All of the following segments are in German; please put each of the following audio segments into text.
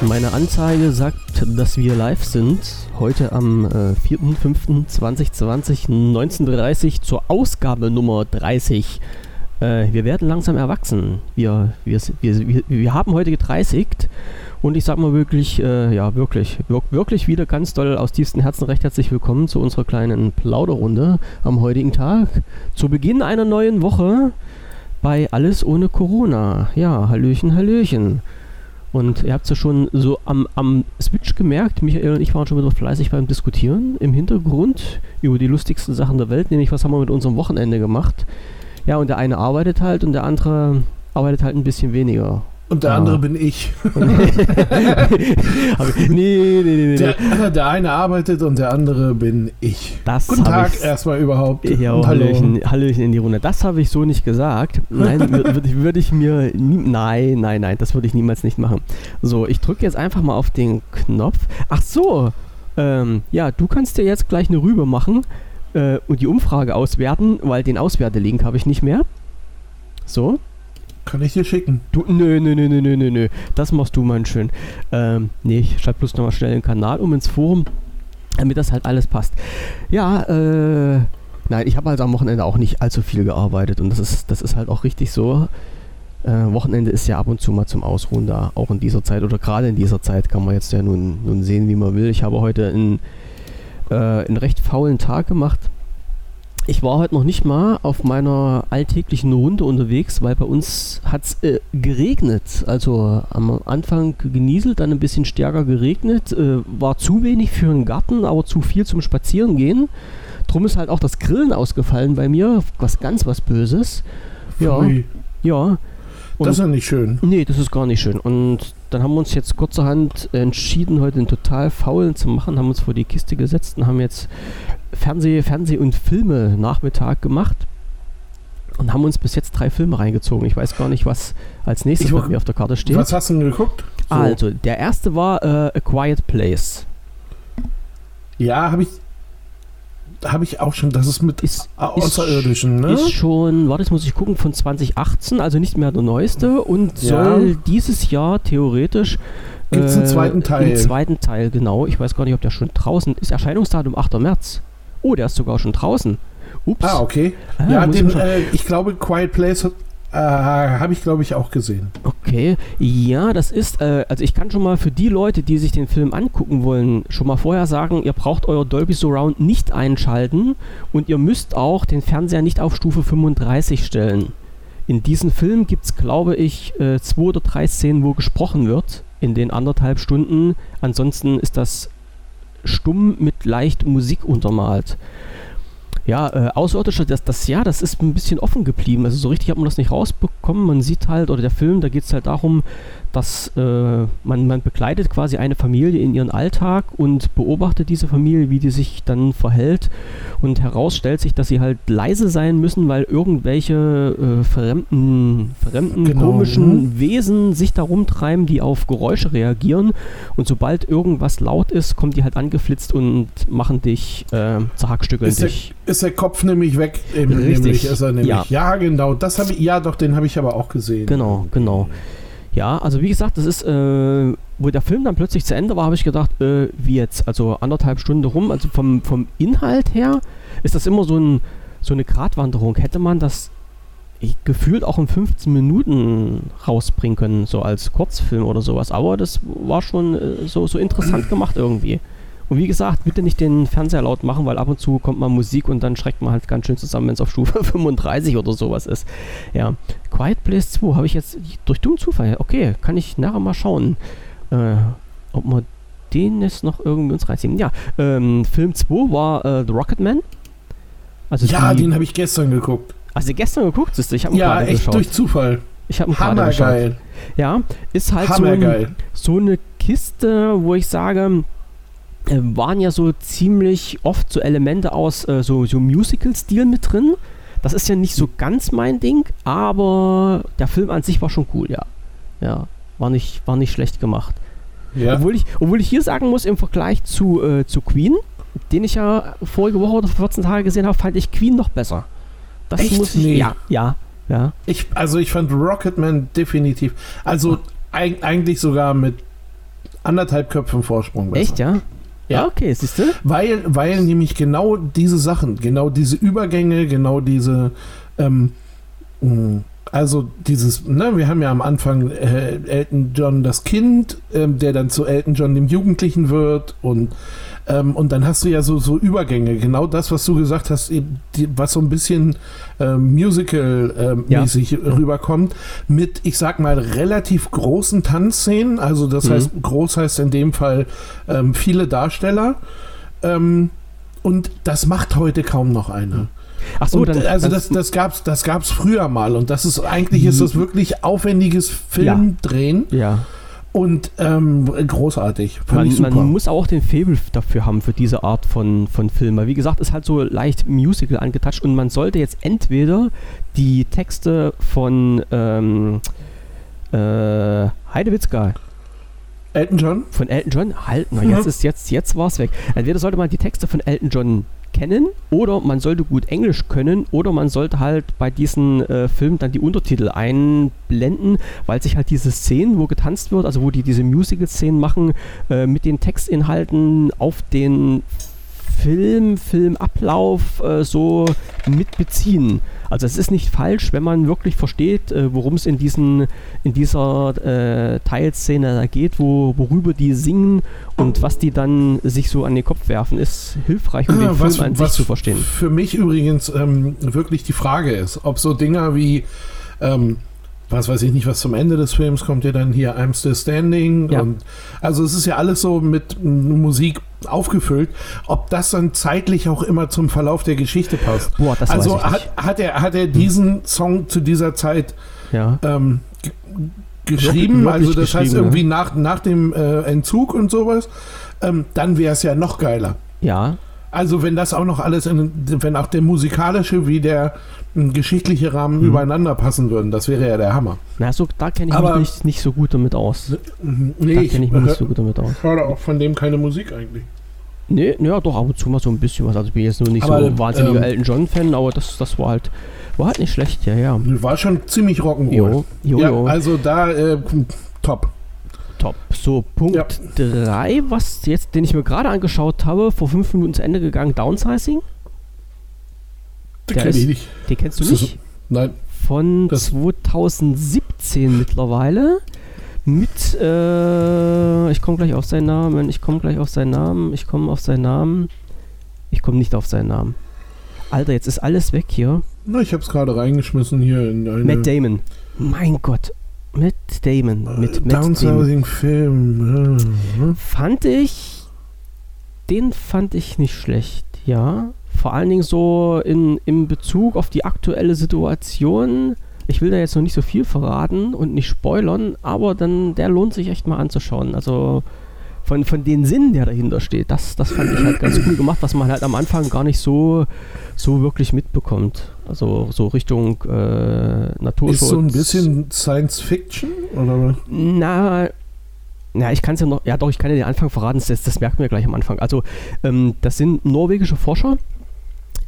Meine Anzeige sagt, dass wir live sind. Heute am äh, 4.5.2020, 19.30 zur Ausgabe Nummer 30. Äh, wir werden langsam erwachsen. Wir, wir, wir, wir, haben heute getreißigt. Und ich sag mal wirklich, äh, ja, wirklich, wir, wirklich wieder ganz doll aus tiefstem Herzen recht herzlich willkommen zu unserer kleinen Plauderrunde am heutigen Tag. Zu Beginn einer neuen Woche bei Alles ohne Corona. Ja, Hallöchen, Hallöchen. Und ihr habt es ja schon so am, am Switch gemerkt, Michael und ich waren schon wieder fleißig beim Diskutieren im Hintergrund über die lustigsten Sachen der Welt, nämlich was haben wir mit unserem Wochenende gemacht. Ja, und der eine arbeitet halt und der andere arbeitet halt ein bisschen weniger. Und der Ah. andere bin ich. Nee, nee, nee, nee. Der, der eine arbeitet und der andere bin ich. Das Guten Tag erstmal überhaupt. Ja, Und Hallöchen, Hallöchen in die Runde. Das habe ich so nicht gesagt. Nein, würde ich, würd ich mir nie, nein, nein, nein, das würde ich niemals nicht machen. So, ich drücke jetzt einfach mal auf den Knopf. Ach so, ähm, ja, du kannst dir jetzt gleich eine Rübe machen äh, und die Umfrage auswerten, weil den Auswertelink habe ich nicht mehr. So, Kann ich dir schicken. du, nö, nö, nö, nö, nö, nö, das machst du mal schön. Ähm, nee, ich schreibe bloß nochmal schnell den Kanal um ins Forum, damit das halt alles passt. Ja, äh, nein, ich habe halt am Wochenende auch nicht allzu viel gearbeitet und das ist, das ist halt auch richtig so. Äh, Wochenende ist ja ab und zu mal zum Ausruhen da, auch in dieser Zeit oder gerade in dieser Zeit kann man jetzt ja nun, nun sehen, wie man will. Ich habe heute einen, äh, einen recht faulen Tag gemacht. Ich war heute noch nicht mal auf meiner alltäglichen Runde unterwegs, weil bei uns hat es äh, geregnet. Also am Anfang genieselt, dann ein bisschen stärker geregnet. Äh, war zu wenig für den Garten, aber zu viel zum Spazierengehen. Drum ist halt auch das Grillen ausgefallen bei mir. Was ganz was Böses. Ja. Pfui. Ja. Das ist ja nicht schön. Nee, das ist gar nicht schön. Und dann haben wir uns jetzt kurzerhand entschieden, heute einen total faulen zu machen, haben uns vor die Kiste gesetzt und haben jetzt Fernseh, Fernseh und Filme Nachmittag gemacht und haben uns bis jetzt drei Filme reingezogen. Ich weiß gar nicht, was als nächstes bei mir auf der Karte steht. Was hast du denn geguckt? So. Also, der erste war äh, A Quiet Place. Ja, habe ich. Habe ich auch schon. Das ist mit Ist, Außerirdischen, ne? ist schon, warte, das muss ich gucken, von 2018, also nicht mehr der neueste und Ja. soll dieses Jahr theoretisch Gibt's einen zweiten Teil? Einen zweiten Teil, genau. Ich weiß gar nicht, ob der schon draußen ist. Erscheinungsdatum 8. März. Oh, der ist sogar schon draußen. Ups. ah, okay. Ah, ja, ich den, schauen. äh, ich glaube, Quiet Place äh, habe ich, glaube ich, auch gesehen. Okay, ja, das ist, äh, also ich kann schon mal für die Leute, die sich den Film angucken wollen, schon mal vorher sagen, ihr braucht euer Dolby Surround nicht einschalten und ihr müsst auch den Fernseher nicht auf Stufe 35 stellen. In diesem Film gibt es, glaube ich, äh, zwei oder drei Szenen, wo gesprochen wird in den anderthalb Stunden. Ansonsten ist das stumm mit leicht Musik untermalt. Ja, äh, Außerirdische, das, das ja, das ist ein bisschen offen geblieben. Also so richtig hat man das nicht rausbekommen. Man sieht halt, oder der Film, da geht es halt darum, dass äh, man, man begleitet quasi eine Familie in ihren Alltag und beobachtet diese Familie, wie die sich dann verhält. Und heraus stellt sich, dass sie halt leise sein müssen, weil irgendwelche äh, fremden, fremden Genau, komischen Wesen sich da rumtreiben, die auf Geräusche reagieren. Und sobald irgendwas laut ist, kommen die halt angeflitzt und machen dich, äh, zerhackstückeln Ist der, dich. Ist der Kopf nämlich weg? Eben, Richtig. Nämlich ist er nämlich. Ja. Ja, genau. Das habe ich. Ja, doch, den habe ich aber auch gesehen. Genau, genau. Ja, also wie gesagt, das ist, äh, wo der Film dann plötzlich zu Ende war, habe ich gedacht, äh, wie jetzt? Also anderthalb Stunden rum. Also vom, vom Inhalt her ist das immer so, ein, so eine Gratwanderung. Hätte man das gefühlt auch in 15 Minuten rausbringen können, so als Kurzfilm oder sowas. Aber das war schon äh, so, so interessant gemacht irgendwie. Und wie gesagt, bitte nicht den Fernseher laut machen, weil ab und zu kommt mal Musik und dann schreckt man halt ganz schön zusammen, wenn es auf Stufe 35 oder sowas ist. Ja. Quiet Place 2 habe ich jetzt durch dummen Zufall. Okay, kann ich nachher mal schauen, äh, ob wir den jetzt noch irgendwie uns reinziehen. Ja, ähm, Film 2 war äh, The Rocketman. Also Ja, den habe ich gestern geguckt. also gestern geguckt, siehst du, ich habe ihn Ja, gerade echt geschaut. durch Zufall. ich habe ihn gerade geschaut. Ja, ist halt so, ein, so eine Kiste, wo ich sage, waren ja so ziemlich oft so Elemente aus äh, so, so Musical-Stil mit drin. Das ist ja nicht so ganz mein Ding, aber der Film an sich war schon cool, ja. Ja, war nicht, war nicht schlecht gemacht. Ja. Obwohl, ich, obwohl ich hier sagen muss, im Vergleich zu, äh, zu Queen, den ich ja vorige Woche oder vor 14 Tage gesehen habe, fand ich Queen noch besser. Das Echt? muss ich. Nee. Ja, ja, ja. Ich, also ich fand Rocketman definitiv, also eig eigentlich sogar mit anderthalb Köpfen Vorsprung besser. Echt, ja? Ja. okay, siehst du? Weil, weil nämlich genau diese Sachen, genau diese Übergänge, genau diese, ähm, mh, also dieses, ne, wir haben ja am Anfang äh, Elton John das Kind, ähm, der dann zu Elton John dem Jugendlichen wird und ähm, und dann hast du ja so, so Übergänge, genau das, was du gesagt hast, eben die, was so ein bisschen ähm, Musical-mäßig Ja. rüberkommt, mit, ich sag mal, relativ großen Tanzszenen. Also das Mhm. heißt, groß heißt in dem Fall ähm, viele Darsteller. Ähm, und das macht heute kaum noch einer. Ach so, und, dann. also das, das gab's, das gab's früher mal und das ist eigentlich ist das wirklich aufwendiges Filmdrehen ja. und ähm, großartig. Man, man muss auch den Faible dafür haben, für diese Art von, von Film. Weil, wie gesagt, ist halt so leicht Musical angetatscht und man sollte jetzt entweder die Texte von ähm, äh, Heidewitzka, Elton John? von Elton John halten. Na, Ja. jetzt ist jetzt, jetzt war es weg. Entweder sollte man die Texte von Elton John kennen oder man sollte gut Englisch können oder man sollte halt bei diesen äh, Filmen dann die Untertitel einblenden, weil sich halt diese Szenen, wo getanzt wird, also wo die diese Musical-Szenen machen, äh, mit den Textinhalten auf den Film, Filmablauf äh, so mitbeziehen. Also es ist nicht falsch, wenn man wirklich versteht, äh, worum es in diesen in dieser äh, Teilszene da geht, wo, worüber die singen und was die dann sich so an den Kopf werfen, ist hilfreich, um den Film was, an sich was zu verstehen. für mich übrigens ähm, wirklich die Frage ist, ob so Dinger wie, ähm, was weiß ich nicht, was zum Ende des Films kommt ja dann hier I'm Still Standing Ja. und also es ist ja alles so mit Musik aufgefüllt, ob das dann zeitlich auch immer zum Verlauf der Geschichte passt. Boah, das also weiß ich hat, hat er hat er diesen Song zu dieser Zeit Ja. ähm, geschrieben, also das heißt geschrieben, irgendwie nach, nach dem äh, Entzug und sowas, ähm, dann wäre es ja noch geiler. ja. Also wenn das auch noch alles, in, wenn auch der musikalische wie der m, geschichtliche Rahmen Mhm. übereinander passen würden, das wäre ja der Hammer. Na, so, da kenne ich Aber- mich nicht, nicht so gut damit aus. Mhm. Da Nee, kenne ich mich nicht so gut damit aus. höre auch von dem keine Musik eigentlich. Nee, ja, doch, ab und zu mal so ein bisschen was. Also ich bin jetzt nur nicht so Aber, ein wahnsinniger ähm, Elton John-Fan, aber das, das war halt, war halt nicht schlecht, ja, ja. War schon ziemlich Rock'n'Roll. Jo, jo, ja, jo. also da äh, top. Top. So, Punkt Ja. 3, was jetzt, den ich mir gerade angeschaut habe, vor fünf Minuten zu Ende gegangen, Downsizing. Den Der kenn ich ist- nicht. Den kennst du Ist das- nicht? Nein. Von Das- 2017 mittlerweile. Mit, äh, ich komme gleich auf seinen Namen, ich komme gleich auf seinen Namen, ich komme auf seinen Namen. Ich komme nicht auf seinen Namen. Alter, jetzt ist alles weg hier. Na, ich habe es gerade reingeschmissen hier in eine Matt Damon. Mein Gott. Matt Damon. Mit Matt Damon. Downsizing Film. Ja. Fand ich, den fand ich nicht schlecht, ja. Vor allen Dingen so in, in Bezug auf die aktuelle Situation. Ich will da jetzt noch nicht so viel verraten und nicht spoilern, aber dann, der lohnt sich echt mal anzuschauen. Also von, von den Sinnen, der dahinter steht, das, das fand ich halt ganz cool gemacht, was man halt am Anfang gar nicht so, so wirklich mitbekommt. Also so Richtung äh, Naturschutz. Ist so ein bisschen Science Fiction oder? Na, na, ich kann es ja noch, ja doch, ich kann ja den Anfang verraten, das, das man ja gleich am Anfang. Also, ähm, das sind norwegische Forscher,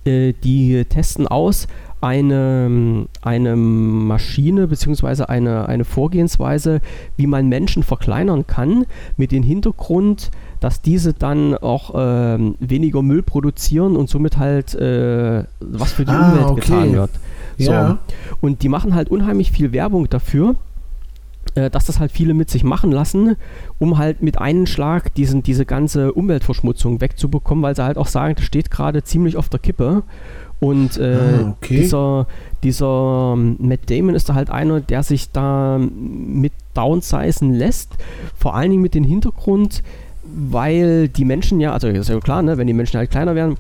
äh, die testen aus eine, eine Maschine bzw. Eine, eine Vorgehensweise, wie man Menschen verkleinern kann, mit dem Hintergrund, dass diese dann auch ähm, weniger Müll produzieren und somit halt äh, was für die Ah, Umwelt okay. getan wird. So. Ja. Und die machen halt unheimlich viel Werbung dafür, äh, dass das halt viele mit sich machen lassen, um halt mit einem Schlag diesen, diese ganze Umweltverschmutzung wegzubekommen, weil sie halt auch sagen, das steht gerade ziemlich auf der Kippe. Und äh, Ah, okay. dieser, dieser ähm, Matt Damon ist da halt einer, der sich da mit downsizen lässt, vor allen Dingen mit dem Hintergrund, weil die Menschen ja, also ist ja klar, ne, wenn die Menschen halt kleiner werden,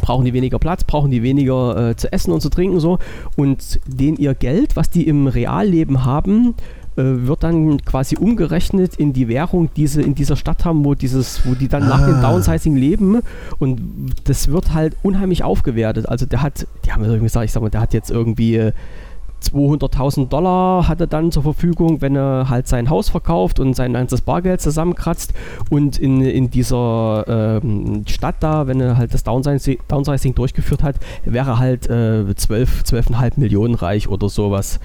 brauchen die weniger Platz, brauchen die weniger äh, zu essen und zu trinken so und denen ihr Geld, was die im Realleben haben, äh, wird dann quasi umgerechnet in die Währung, die sie in dieser Stadt haben, wo dieses, wo die dann nach dem Ah. Downsizing leben und das wird halt unheimlich aufgewertet. Also der hat, die haben gesagt, ich sag mal, der hat jetzt irgendwie äh, 200.000 Dollar hat er dann zur Verfügung, wenn er halt sein Haus verkauft und sein ganzes Bargeld zusammenkratzt und in, in dieser ähm, Stadt da, wenn er halt das Downsizing, durchgeführt hat, wäre er halt äh, 12, 12,5 Millionen reich oder sowas.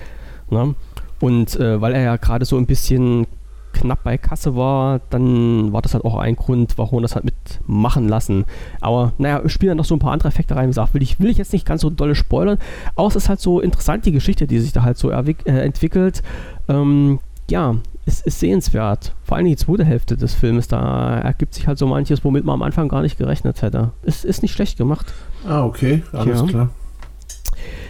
Ne? Und äh, weil er ja gerade so ein bisschen knapp bei Kasse war, dann war das halt auch ein Grund, warum das halt mitmachen lassen. Aber naja, spielen dann noch so ein paar andere Effekte rein. Wie gesagt, will ich, will ich jetzt nicht ganz so dolle spoilern. Aber es ist halt so interessant, die Geschichte, die sich da halt so äh, entwickelt. Ähm, ja, es ist sehenswert. Vor allem die zweite Hälfte des Films, da ergibt sich halt so manches, womit man am Anfang gar nicht gerechnet hätte. Es ist nicht schlecht gemacht. Ah, okay, alles Ja. klar.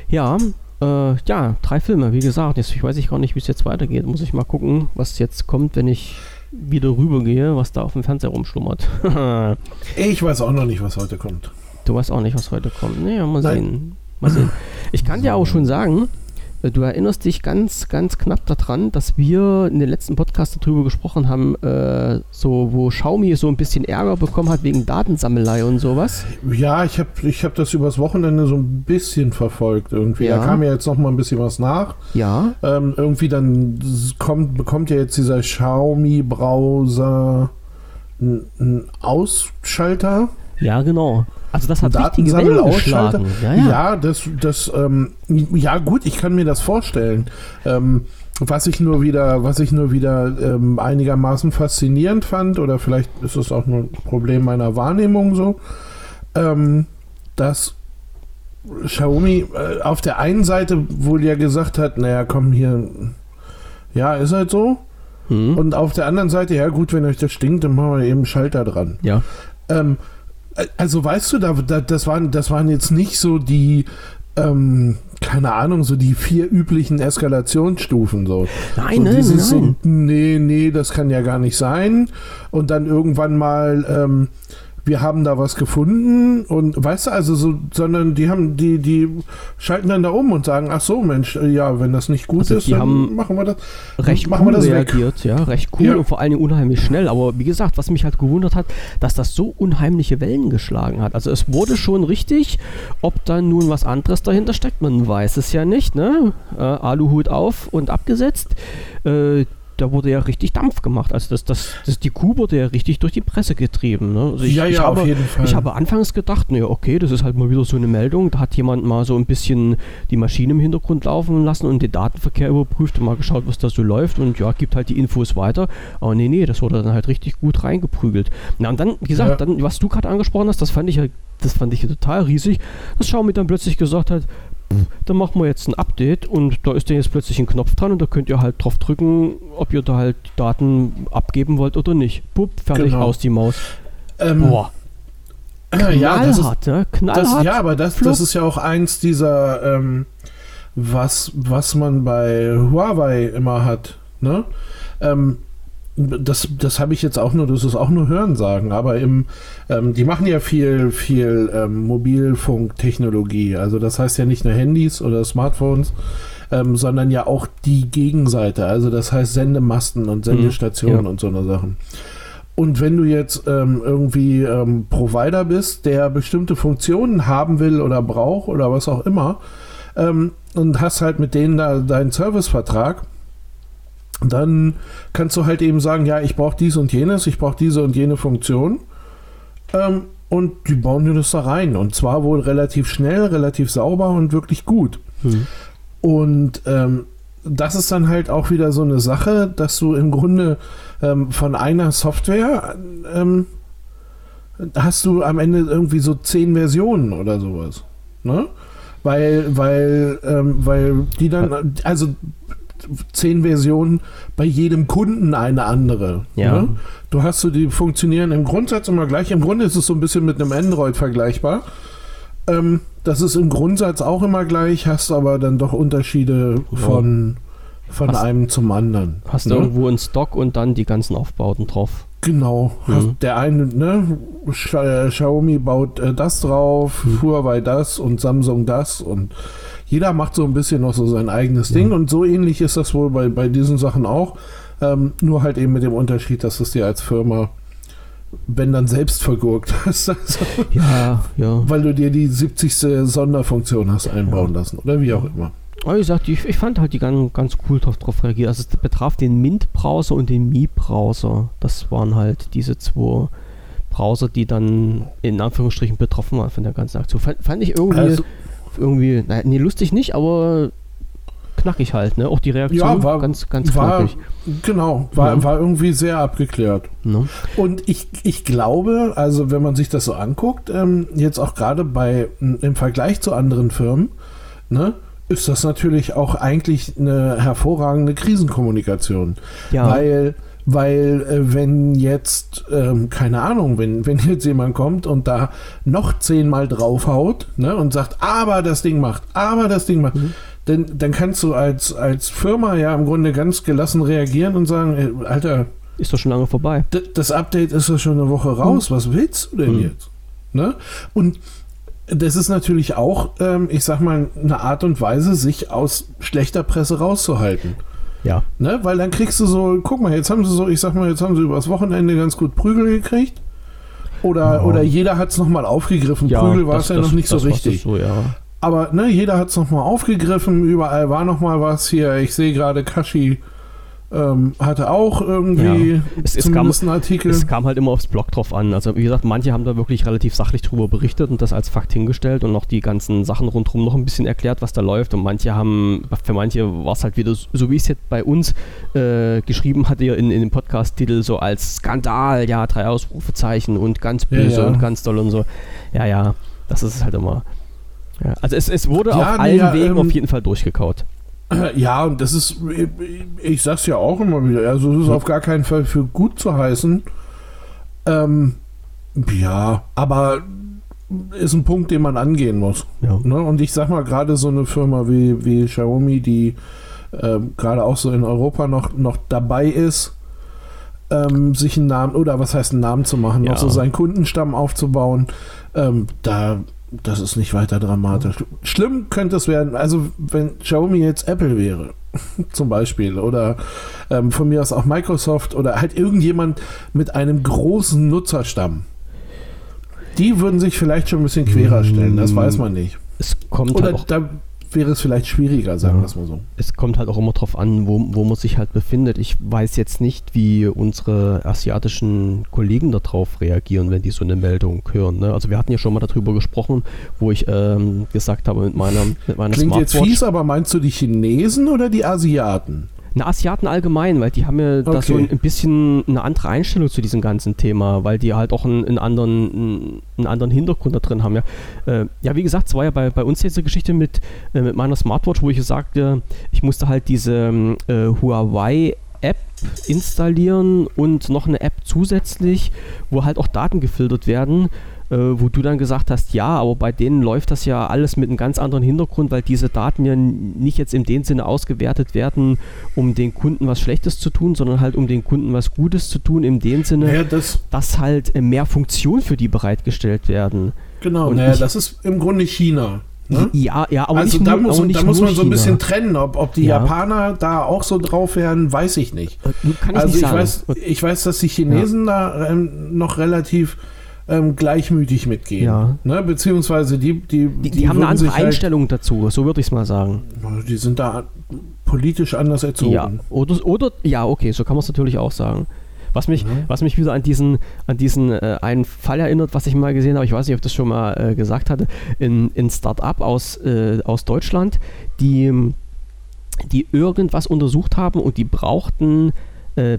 Ja, äh, ja, drei Filme, wie gesagt. Jetzt, ich weiß ich gar nicht, wie es jetzt weitergeht. Muss ich mal gucken, was jetzt kommt, wenn ich wieder rübergehe, was da auf dem Fernseher rumschlummert. Ich weiß auch noch nicht, was heute kommt. du weißt auch nicht, was heute kommt. Naja, mal Nein. sehen. Mal sehen. Ich kann dir auch schon sagen, du erinnerst dich ganz, ganz knapp daran, dass wir in den letzten Podcast darüber gesprochen haben, äh, so wo Xiaomi so ein bisschen Ärger bekommen hat wegen Datensammelei und sowas. Ja, ich habe ich hab das übers Wochenende so ein bisschen verfolgt irgendwie. Ja. Da kam ja jetzt noch mal ein bisschen was nach. Ja, Ähm, irgendwie dann kommt, bekommt ja jetzt dieser Xiaomi-Browser einen Ausschalter. ja, genau. Also das hat richtige Wellen geschlagen. Ja, ja. Ja, das, das, ähm, ja gut, ich kann mir das vorstellen. Ähm, was ich nur wieder, was ich nur wieder ähm, einigermaßen faszinierend fand, oder vielleicht ist es auch nur ein Problem meiner Wahrnehmung so, ähm, dass Xiaomi äh, auf der einen Seite wohl ja gesagt hat, naja, komm hier, ja, ist halt so. Hm. Und auf der anderen Seite, ja gut, wenn euch das stinkt, dann machen wir eben einen Schalter dran. ja. Ähm, äh, also weißt du, da, da, das, waren, das waren jetzt nicht so die, ähm, keine Ahnung, so die vier üblichen Eskalationsstufen so. Nein, so nein, dieses nein. So, nee, nee, das kann ja gar nicht sein. Und dann irgendwann mal, ähm, wir haben da was gefunden und weißt du, also so, sondern die haben, die, die schalten dann da um und sagen, ach so, Mensch, äh, ja, wenn das nicht gut Also ist, dann machen wir das. recht machen cool wir das weg. reagiert, ja, recht cool Ja. und vor allen Dingen unheimlich schnell. Aber wie gesagt, was mich halt gewundert hat, dass das so unheimliche Wellen geschlagen hat. Also es wurde schon richtig, ob da nun was anderes dahinter steckt, man weiß es ja nicht, ne? Äh, Aluhut auf und abgesetzt. Äh, da wurde ja richtig Dampf gemacht. Also das, das, das, die Kuh wurde ja richtig durch die Presse getrieben. Ne? Also ich, ja, ich ja, habe, auf jeden Fall. ich habe anfangs gedacht, naja, okay, das ist halt mal wieder so eine Meldung. Da hat jemand mal so ein bisschen die Maschine im Hintergrund laufen lassen und den Datenverkehr überprüft und mal geschaut, was da so läuft und ja, gibt halt die Infos weiter. Aber nee, nee, das wurde dann halt richtig gut reingeprügelt. Na und dann, wie gesagt, Ja. dann, was du gerade angesprochen hast, das fand ich ja, das fand ich ja total riesig, dass Xiaomi dann plötzlich gesagt hat, dann machen wir jetzt ein Update und da ist dann jetzt plötzlich ein Knopf dran und da könnt ihr halt drauf drücken, ob ihr da halt Daten abgeben wollt oder nicht. Pupp, fertig, Genau. aus die Maus. ähm, Boah, ja, das ist, knallhart, ne? Das, Knallhart. ja, aber das, Flop. das ist ja auch eins dieser, ähm, was, was man bei Huawei immer hat. Ne? Ähm, das das habe ich jetzt auch nur, das ist auch nur Hörensagen, aber im, ähm, die machen ja viel, viel ähm, Mobilfunktechnologie. Also das heißt ja nicht nur Handys oder Smartphones, ähm, sondern ja auch die Gegenseite. Also das heißt Sendemasten und Sendestationen ja. und so eine Sachen. Und wenn du jetzt ähm, irgendwie ähm, Provider bist, der bestimmte Funktionen haben will oder braucht oder was auch immer, ähm, und hast halt mit denen da deinen Servicevertrag, dann kannst du halt eben sagen, ja, ich brauche dies und jenes, ich brauche diese und jene Funktion. Ähm, und die bauen dir das da rein. Und zwar wohl relativ schnell, relativ sauber und wirklich gut. Hm. Und ähm, das ist dann halt auch wieder so eine Sache, dass du im Grunde ähm, von einer Software ähm, hast du am Ende irgendwie so zehn Versionen oder sowas. Ne? Weil, weil, ähm, weil die dann, also zehn Versionen bei jedem Kunden eine andere. Ja. Ne? Du hast so, die funktionieren im Grundsatz immer gleich. Im Grunde ist es so ein bisschen mit einem Android vergleichbar. Ähm, das ist im Grundsatz auch immer gleich, hast aber dann doch Unterschiede Ja. von, von Hast- einem zum anderen. Hast du ne? irgendwo einen Stock und dann die ganzen Aufbauten drauf. Genau. Mhm. Der eine, ne, äh, Xiaomi baut äh, das drauf, Mhm. Huawei das und Samsung das und jeder macht so ein bisschen noch so sein eigenes Ja. Ding und so ähnlich ist das wohl bei, bei diesen Sachen auch. Ähm, nur halt eben mit dem Unterschied, dass es dir als Firma, wenn dann selbst vergurkt hast, also, Ja, ja. weil du dir die 70. Sonderfunktion hast einbauen lassen oder wie auch immer. Aber wie gesagt, ich, ich fand halt die ganz, ganz cool drauf, drauf reagiert. Also es betraf den Mint-Browser und den Mi-Browser. Das waren halt diese zwei Browser, die dann in Anführungsstrichen betroffen waren von der ganzen Aktion. Fand, fand ich irgendwie, Also, irgendwie, naja, nee, lustig nicht, aber knackig halt, ne? Auch die Reaktion Ja, war- ganz, ganz war, knackig. genau, war, Ja. war irgendwie sehr abgeklärt. Ne? Und ich, ich glaube, also wenn man sich das so anguckt, ähm, jetzt auch gerade bei im Vergleich zu anderen Firmen, ne, ist das natürlich auch eigentlich eine hervorragende Krisenkommunikation. Ja. Weil, weil äh, wenn jetzt, ähm, keine Ahnung, wenn, wenn jetzt jemand kommt und da noch zehnmal draufhaut ne, und sagt, aber das Ding macht, aber das Ding macht, dann, dann kannst du als, als Firma ja im Grunde ganz gelassen reagieren und sagen, äh, Alter, Ist doch schon lange vorbei. Das Update ist ja schon eine Woche raus. Was willst du denn Hm. jetzt? Ne? Und das ist natürlich auch, ähm, ich sag mal, eine Art und Weise, sich aus schlechter Presse rauszuhalten. Ja. Ne? Weil dann kriegst du so, guck mal, jetzt haben sie so, ich sag mal, jetzt haben sie übers Wochenende ganz gut Prügel gekriegt. Oder, Ja. oder jeder hat es nochmal aufgegriffen. Prügel war es ja noch nicht so das richtig. So, ja. Aber ne, jeder hat es nochmal aufgegriffen, überall war nochmal was hier. Ich sehe gerade, Kashi ähm, hatte auch irgendwie Ja. Es- es kam- einen Artikel. Es kam halt immer aufs Blog drauf an. Also wie gesagt, manche haben da wirklich relativ sachlich drüber berichtet und das als Fakt hingestellt und noch die ganzen Sachen rundherum noch ein bisschen erklärt, was da läuft. Und manche haben, für manche war es halt wieder, so wie ich es jetzt bei uns äh, geschrieben hatte, in, in dem Podcast-Titel so als Skandal, ja, drei Ausrufezeichen und ganz Ja, böse ja. und ganz doll und so. Ja, ja, das ist es halt immer. Ja, also es, es wurde Ja, auf allen ja, Wegen ähm, auf jeden Fall durchgekaut. Ja, und das ist, ich sag's ja auch immer wieder, also es ist auf gar keinen Fall für gut zu heißen. Ähm, ja, aber ist ein Punkt, den man angehen muss. Ja. Ne? Und ich sag mal, gerade so eine Firma wie, wie Xiaomi, die ähm, gerade auch so in Europa noch, noch dabei ist, ähm, sich einen Namen, oder was heißt einen Namen zu machen, Ja. noch so seinen Kundenstamm aufzubauen, ähm, da, das ist nicht weiter dramatisch. Schlimm könnte es werden, also wenn Xiaomi jetzt Apple wäre, zum Beispiel, oder ähm, von mir aus auch Microsoft oder halt irgendjemand mit einem großen Nutzerstamm. Die würden sich vielleicht schon ein bisschen querer stellen, das weiß man nicht. Es kommt Oder halt auch da wäre es vielleicht schwieriger, sagen Ja. wir es mal so. es kommt halt auch immer drauf an, wo, wo man sich halt befindet. Ich weiß jetzt nicht, wie unsere asiatischen Kollegen darauf reagieren, wenn die so eine Meldung hören. Ne? Also wir hatten ja schon mal darüber gesprochen, wo ich ähm, gesagt habe mit meiner, mit meiner Klingt jetzt Smartwatch. fies, aber meinst du die Chinesen oder die Asiaten? Na, Asiaten allgemein, weil die haben ja da so Okay. ein, ein bisschen eine andere Einstellung zu diesem ganzen Thema, weil die halt auch einen, einen, anderen, einen, anderen Hintergrund da drin haben. Ja, äh, ja wie gesagt, es war ja bei, bei uns jetzt eine Geschichte mit, äh, mit meiner Smartwatch, wo ich sagte, ich musste halt diese äh, Huawei App installieren und noch eine App zusätzlich, wo halt auch Daten gefiltert werden, äh, wo du dann gesagt hast, ja, aber bei denen läuft das ja alles mit einem ganz anderen Hintergrund, weil diese Daten ja nicht jetzt in dem Sinne ausgewertet werden, um den Kunden was Schlechtes zu tun, sondern halt um den Kunden was Gutes zu tun, in dem Sinne, Naja, das, dass halt äh, mehr Funktionen für die bereitgestellt werden. genau, naja, ich- das ist im Grunde China. Ne? Ja, ja, aber also da muss, da muss man so ein bisschen trennen. Ob, ob die Ja. Japaner da auch so drauf wären, weiß ich nicht. Äh, Kann ich also nicht ich sagen. weiß, ich weiß, dass die Chinesen da ähm, noch relativ ähm, gleichmütig mitgehen. Ja. Ne? Beziehungsweise die, die, die, die, haben eine andere halt- Einstellung dazu, so würde ich es mal sagen. Die sind da politisch anders erzogen. Ja, oder, oder ja, okay, so kann man es natürlich auch sagen. Was mich, Mhm. was mich wieder an diesen, an diesen äh, einen Fall erinnert, was ich mal gesehen habe, ich weiß nicht, ob ich das schon mal äh, gesagt hatte, in, in Start-up aus, äh, aus Deutschland, die, die irgendwas untersucht haben und die brauchten äh,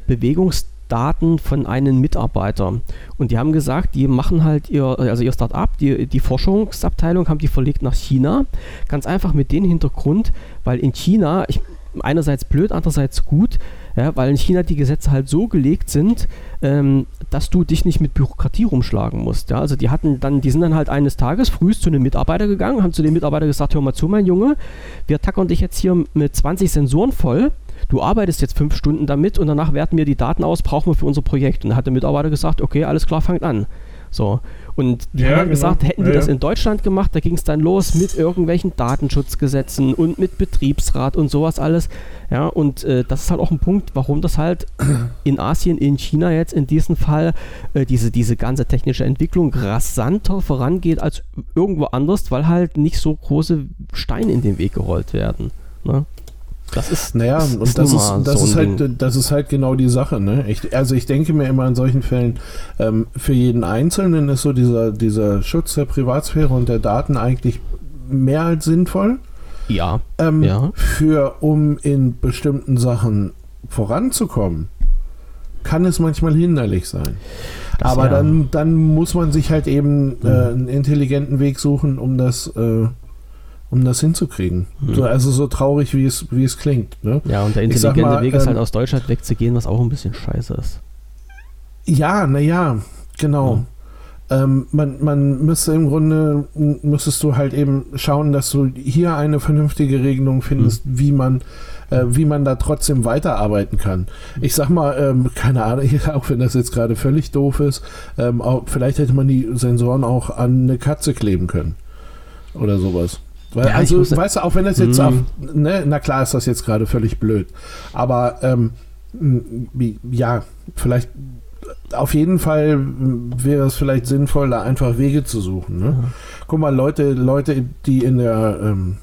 Bewegungsdaten von einem Mitarbeiter. Und die haben gesagt, die machen halt ihr, also ihr Start-up, die, die Forschungsabteilung haben die verlegt nach China. Ganz einfach mit dem Hintergrund, weil in China, ich, einerseits blöd, andererseits gut, ja, weil in China die Gesetze halt so gelegt sind, ähm, dass du dich nicht mit Bürokratie rumschlagen musst. Ja? Also die hatten dann, die sind dann halt eines Tages frühst zu einem Mitarbeiter gegangen, haben zu dem Mitarbeiter gesagt, hör mal zu, mein Junge, wir tackern dich jetzt hier mit 20 Sensoren voll. Du arbeitest jetzt fünf Stunden damit und danach werten wir die Daten aus, brauchen wir für unser Projekt. Und dann hat der Mitarbeiter gesagt, okay, alles klar, fangt an. So. Und die Ja, haben halt genau. gesagt, hätten die Ja, das ja. in Deutschland gemacht, da ging es dann los mit irgendwelchen Datenschutzgesetzen und mit Betriebsrat und sowas alles. Ja, und äh, das ist halt auch ein Punkt, warum das halt in Asien, in China jetzt in diesem Fall äh, diese, diese ganze technische Entwicklung rasanter vorangeht als irgendwo anders, weil halt nicht so große Steine in den Weg gerollt werden. Ne? Das ist, Naja, das und das ist, das, so ist halt, das ist halt genau die Sache. Ne? Ich, also ich denke mir immer in solchen Fällen, ähm, für jeden Einzelnen ist so dieser, dieser Schutz der Privatsphäre und der Daten eigentlich mehr als sinnvoll. Ja. Ähm, Ja. Für, um in bestimmten Sachen voranzukommen, kann es manchmal hinderlich sein. Das Aber ja. dann, dann muss man sich halt eben äh, einen intelligenten Weg suchen, um das, äh, um das hinzukriegen. Mhm. So, also so traurig, wie es, wie es klingt. Ne? Ja, und der intelligente mal, Weg ist ähm, halt aus Deutschland wegzugehen, was auch ein bisschen scheiße ist. Ja, naja, genau. Ähm, man, man müsste im Grunde, müsstest du halt eben schauen, dass du hier eine vernünftige Regelung findest, wie man äh, wie man da trotzdem weiterarbeiten kann. Ich sag mal, ähm, keine Ahnung, auch wenn das jetzt gerade völlig doof ist, ähm, auch, vielleicht hätte man die Sensoren auch an eine Katze kleben können. Oder sowas. Weil, Ja, also, weißt du, auch wenn das jetzt Mhm. auf, ne, na klar ist das jetzt gerade völlig blöd. Aber ähm, ja, vielleicht auf jeden Fall wäre es vielleicht sinnvoll, da einfach Wege zu suchen. Ne? Guck mal, Leute, Leute, die in der ähm,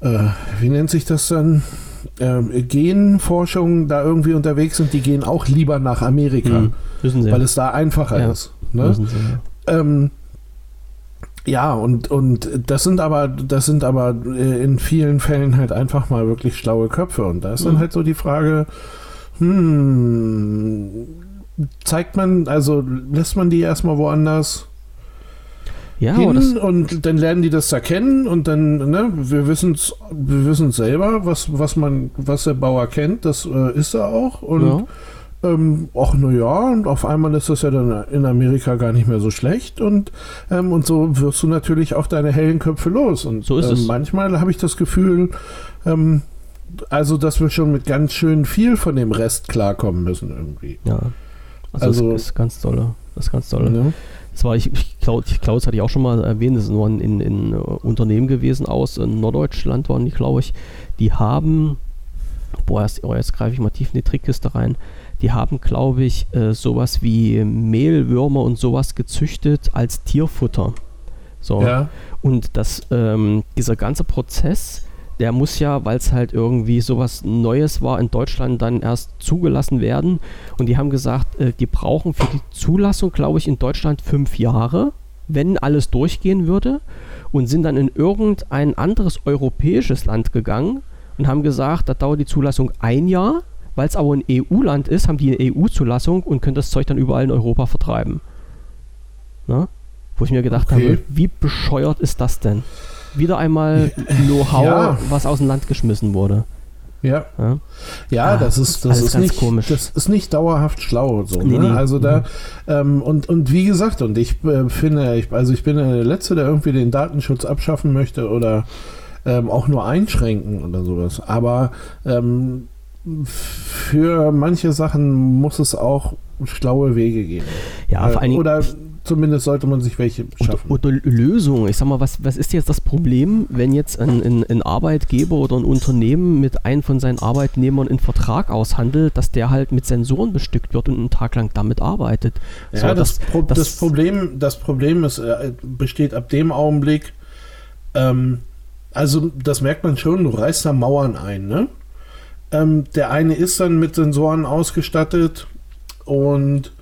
äh, wie nennt sich das dann? Ähm, Genforschung da irgendwie unterwegs sind, die gehen auch lieber nach Amerika, Hm. Sie. weil es da einfacher Ja. ist. Ne? Müssen sie. ja. Ähm, ja, und, und das sind aber, das sind aber äh, in vielen Fällen halt einfach mal wirklich schlaue Köpfe. Und da ist dann Mhm. halt so die Frage, hm, zeigt man, also lässt man die erstmal woanders Ja, und dann lernen die das da kennen und dann, ne, wir wissen es wir wissen's selber, was, was man, was der Bauer kennt, das äh, ist er auch. Und ja. Ähm, ach na ja, und auf einmal ist das ja dann in Amerika gar nicht mehr so schlecht und, ähm, und so wirst du natürlich auch deine hellen Köpfe los. Und So ist ähm, es. manchmal habe ich das Gefühl, ähm, also dass wir schon mit ganz schön viel von dem Rest klarkommen müssen irgendwie. ja. Also, Also- das ist ganz tolle. Das ist ganz tolle. Ne? Das war, ich, ich Klaus, Klaus hatte ich auch schon mal erwähnt, das ist nur ein in, in, äh, Unternehmen gewesen aus in Norddeutschland, waren die, glaube ich. Die haben, boah, jetzt, oh, jetzt greife ich mal tief in die Trickkiste rein. Die haben, glaube ich, äh, sowas wie Mehlwürmer und sowas gezüchtet als Tierfutter. So. Ja, Und das, ähm, dieser ganze Prozess, der muss ja, weil es halt irgendwie sowas Neues war, in Deutschland dann erst zugelassen werden. Und die haben gesagt, äh, die brauchen für die Zulassung, glaube ich, in Deutschland fünf Jahre, wenn alles durchgehen würde. Und sind dann in irgendein anderes europäisches Land gegangen und haben gesagt, da dauert die Zulassung ein Jahr. Weil es aber ein EU-Land ist, haben die eine EU-Zulassung und können das Zeug dann überall in Europa vertreiben. Na? Wo ich mir gedacht Okay. habe, wie bescheuert ist das denn? Wieder einmal Know-how, Ja. was aus dem Land geschmissen wurde. ja. Ja? Ja, Ah, das ist das alles ist ganz nicht komisch. das ist nicht dauerhaft schlau so. Nee, ne? nee. Also da Mhm. ähm, und und wie gesagt und ich äh, finde ich also ich bin der letzte, der irgendwie den Datenschutz abschaffen möchte oder ähm, auch nur einschränken oder sowas. Aber ähm, für manche Sachen muss es auch schlaue Wege geben. Ja, vor allen Dingen. oder zumindest sollte man sich welche schaffen. Oder, oder Lösung. Ich sag mal, was, was ist jetzt das Problem, wenn jetzt ein, ein, ein Arbeitgeber oder ein Unternehmen mit einem von seinen Arbeitnehmern einen Vertrag aushandelt, dass der halt mit Sensoren bestückt wird und einen Tag lang damit arbeitet? Ja, So, das, Pro das- das, Problem, das Problem ist, äh, besteht ab dem Augenblick, ähm, also das merkt man schon, du reißt da Mauern ein, ne? Ähm, der eine ist dann mit Sensoren ausgestattet und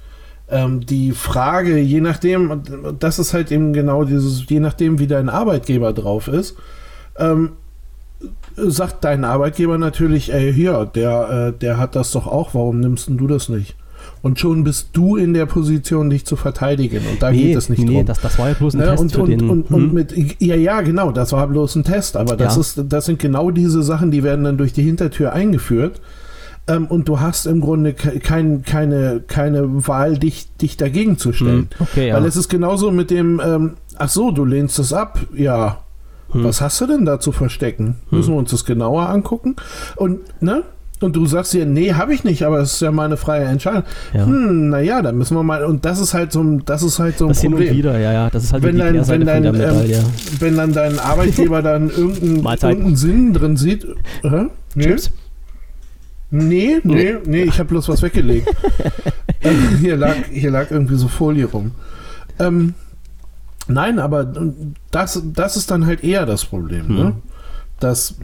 ähm, die Frage, je nachdem, das ist halt eben genau dieses, je nachdem, wie dein Arbeitgeber drauf ist, ähm, sagt dein Arbeitgeber natürlich, ey, hier, der, äh, der hat das doch auch, warum nimmst du das nicht? Und schon bist du in der Position, dich zu verteidigen. Und da geht es nicht nee, drum. das, das war ja bloß ein Ne? Test Und, für und, den. und, hm? und mit, ja, ja, genau, das war bloß ein Test, aber das, Ja. ist, das sind genau diese Sachen, die werden dann durch die Hintertür eingeführt. Ähm, und du hast im Grunde ke- kein, keine, keine Wahl, dich, dich dagegen zu stellen. Hm, okay, ja. Weil es ist genauso mit dem, ähm, ach so, du lehnst es ab, ja. Hm. Was hast du denn da zu verstecken? Müssen wir uns das genauer angucken? Und, ne? Und du sagst dir, nee, habe ich nicht, aber es ist ja meine freie Entscheidung. Ja. Hm, naja, dann müssen wir mal, und das ist halt so ein, das ist halt so ein das hin und Problem wieder, ja, ja. Das ist halt wenn dein, wenn, dein, ähm, wenn dann dein Arbeitgeber dann irgendeinen, irgendeinen Sinn drin sieht. Hä? Nee, Chips? nee, nee, nee, ich habe bloß was weggelegt. ähm, hier, lag, hier lag irgendwie so Folie rum. Ähm, nein, aber das, das ist dann halt eher das Problem. Hm. Ne? Das,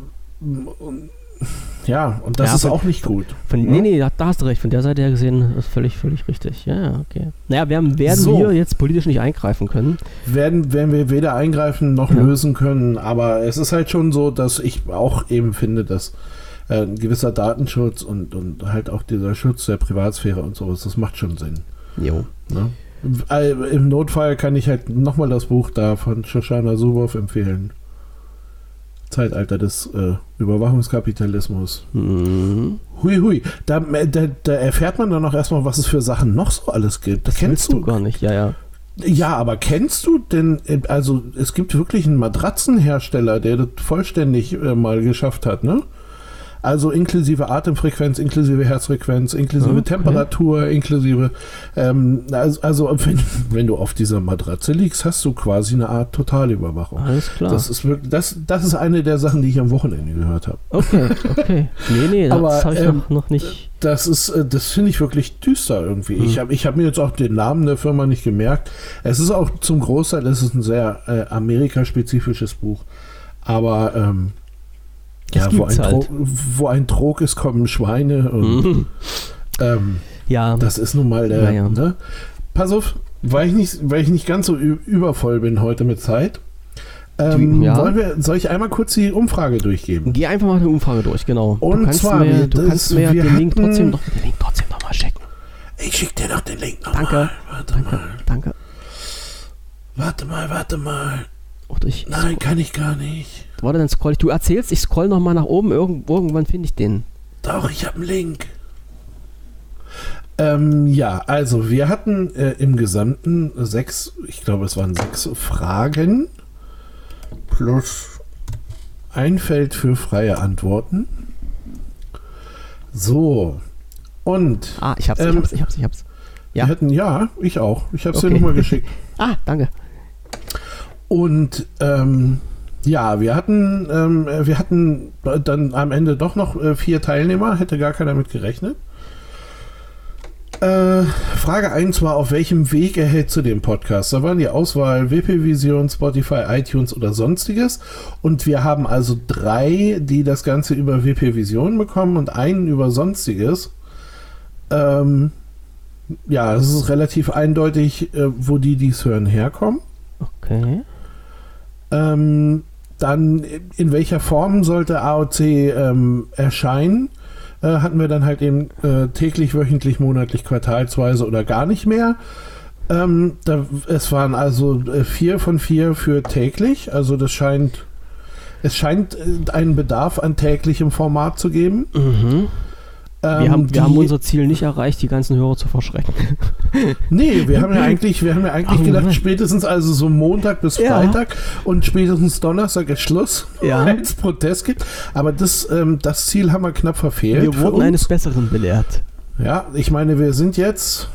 Ja, und das Ja, ist von- auch nicht gut. Von, Ja. Nee, nee, da, hast du recht. Von der Seite her gesehen ist völlig, völlig richtig. Ja, okay. Naja, wir haben- werden So. hier jetzt politisch nicht eingreifen können. werden, werden wir weder eingreifen noch Ja. lösen können. Aber es ist halt schon so, dass ich auch eben finde, dass äh, ein gewisser Datenschutz und, und halt auch dieser Schutz der Privatsphäre und sowas, das macht schon Sinn. Jo. Ne? Äh, Im Notfall kann ich halt nochmal das Buch da von Shoshana Zuboff empfehlen. Zeitalter des äh, Überwachungskapitalismus. Mhm. Hui, hui. Da, da, da erfährt man dann auch erstmal, was es für Sachen noch so alles gibt. Das kennst du gar nicht, ja, ja. ja, aber kennst du denn, äh, also es gibt wirklich einen Matratzenhersteller, der das vollständig äh, mal geschafft hat, ne? Also inklusive Atemfrequenz, inklusive Herzfrequenz, inklusive Okay. Temperatur, inklusive, ähm, also, also wenn, wenn du auf dieser Matratze liegst, hast du quasi eine Art Totalüberwachung. Alles klar. Das ist wirklich, das, das ist eine der Sachen, die ich am Wochenende gehört habe. okay, okay. Nee, nee, das habe ich ähm, noch, noch nicht. Das ist, äh, das finde ich wirklich düster irgendwie. Hm. Ich habe ich hab mir jetzt auch den Namen der Firma nicht gemerkt. Es ist auch zum Großteil, es ist ein sehr äh, amerikaspezifisches Buch. Aber ähm, Das ja, wo ein, halt. Wo ein Trog ist, kommen Schweine. Und, Mhm. ähm, Ja, das ist nun mal der. Naja. Ne? Pass auf, weil ich, nicht, weil ich nicht ganz so übervoll bin heute mit Zeit. Ähm, Ja. wir, soll ich einmal kurz die Umfrage durchgeben? geh einfach mal die Umfrage durch, genau. Und du kannst zwar, mir, du kannst mir den Link trotzdem noch, den Link trotzdem noch mal schicken. Ich schicke dir doch den Link nochmal. Danke. Warte Danke, mal. danke. Warte mal, warte mal. Oder ich, Nein, kann ich gar nicht. warte, dann scroll ich. Du erzählst, ich scroll noch mal nach oben. Irgend, irgendwann finde ich den. Doch, ich habe einen Link. Ähm, ja, also wir hatten äh, im Gesamten sechs, ich glaube es waren sechs Fragen plus ein Feld für freie Antworten. So. Und Ah, ich hab's, ich Ähm, hab's, ich hab's, ich hab's. Ja. wir hatten, ja, ich auch. Ich habe es dir Okay. nochmal geschickt. Ah, danke. Und ähm, ja, wir hatten, ähm, wir hatten dann am Ende doch noch äh, vier Teilnehmer, hätte gar keiner mit gerechnet. Äh, Frage 1 war, auf welchem Weg erhältst du den Podcast? Da waren die Auswahl WP Vision, Spotify, iTunes oder sonstiges. Und wir haben also drei, die das Ganze über WP Vision bekommen und einen über sonstiges. Ähm, ja, es ist relativ eindeutig, äh, wo die dies hören herkommen. Okay. Ähm, dann in welcher Form sollte AOC ähm, erscheinen? Äh, hatten wir dann halt eben äh, täglich, wöchentlich, monatlich, quartalsweise oder gar nicht mehr. Ähm, da, es waren also äh, vier von vier für täglich. Also das scheint, es scheint äh, einen Bedarf an täglichem Format zu geben. Mhm. Ähm, Wir, haben, die- wir haben unser Ziel nicht erreicht, die ganzen Hörer zu verschrecken. Nee, wir haben ja eigentlich, wir haben ja eigentlich Oh, gedacht, Mann. spätestens also so Montag bis Ja. Freitag und spätestens Donnerstag ist Schluss, Ja. weil es Protest gibt. Aber das, ähm, das Ziel haben wir knapp verfehlt. Wir wurden eines Besseren belehrt. Ja, ich meine, wir sind jetzt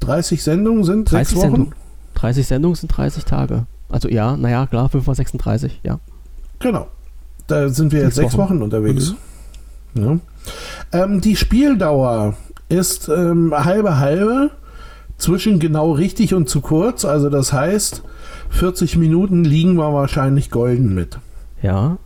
30 Sendungen sind 30 sechs Wochen. Sendungen. 30 Sendungen sind 30 Tage. Also ja, naja, klar, 5 mal 36, ja. Genau. Da sind wir jetzt Sechs Wochen, Wochen. unterwegs. Ja. Ähm, die Spieldauer ist ähm, halbe halbe zwischen genau richtig und zu kurz. Also das heißt, 40 Minuten liegen wir wahrscheinlich golden mit. Ja.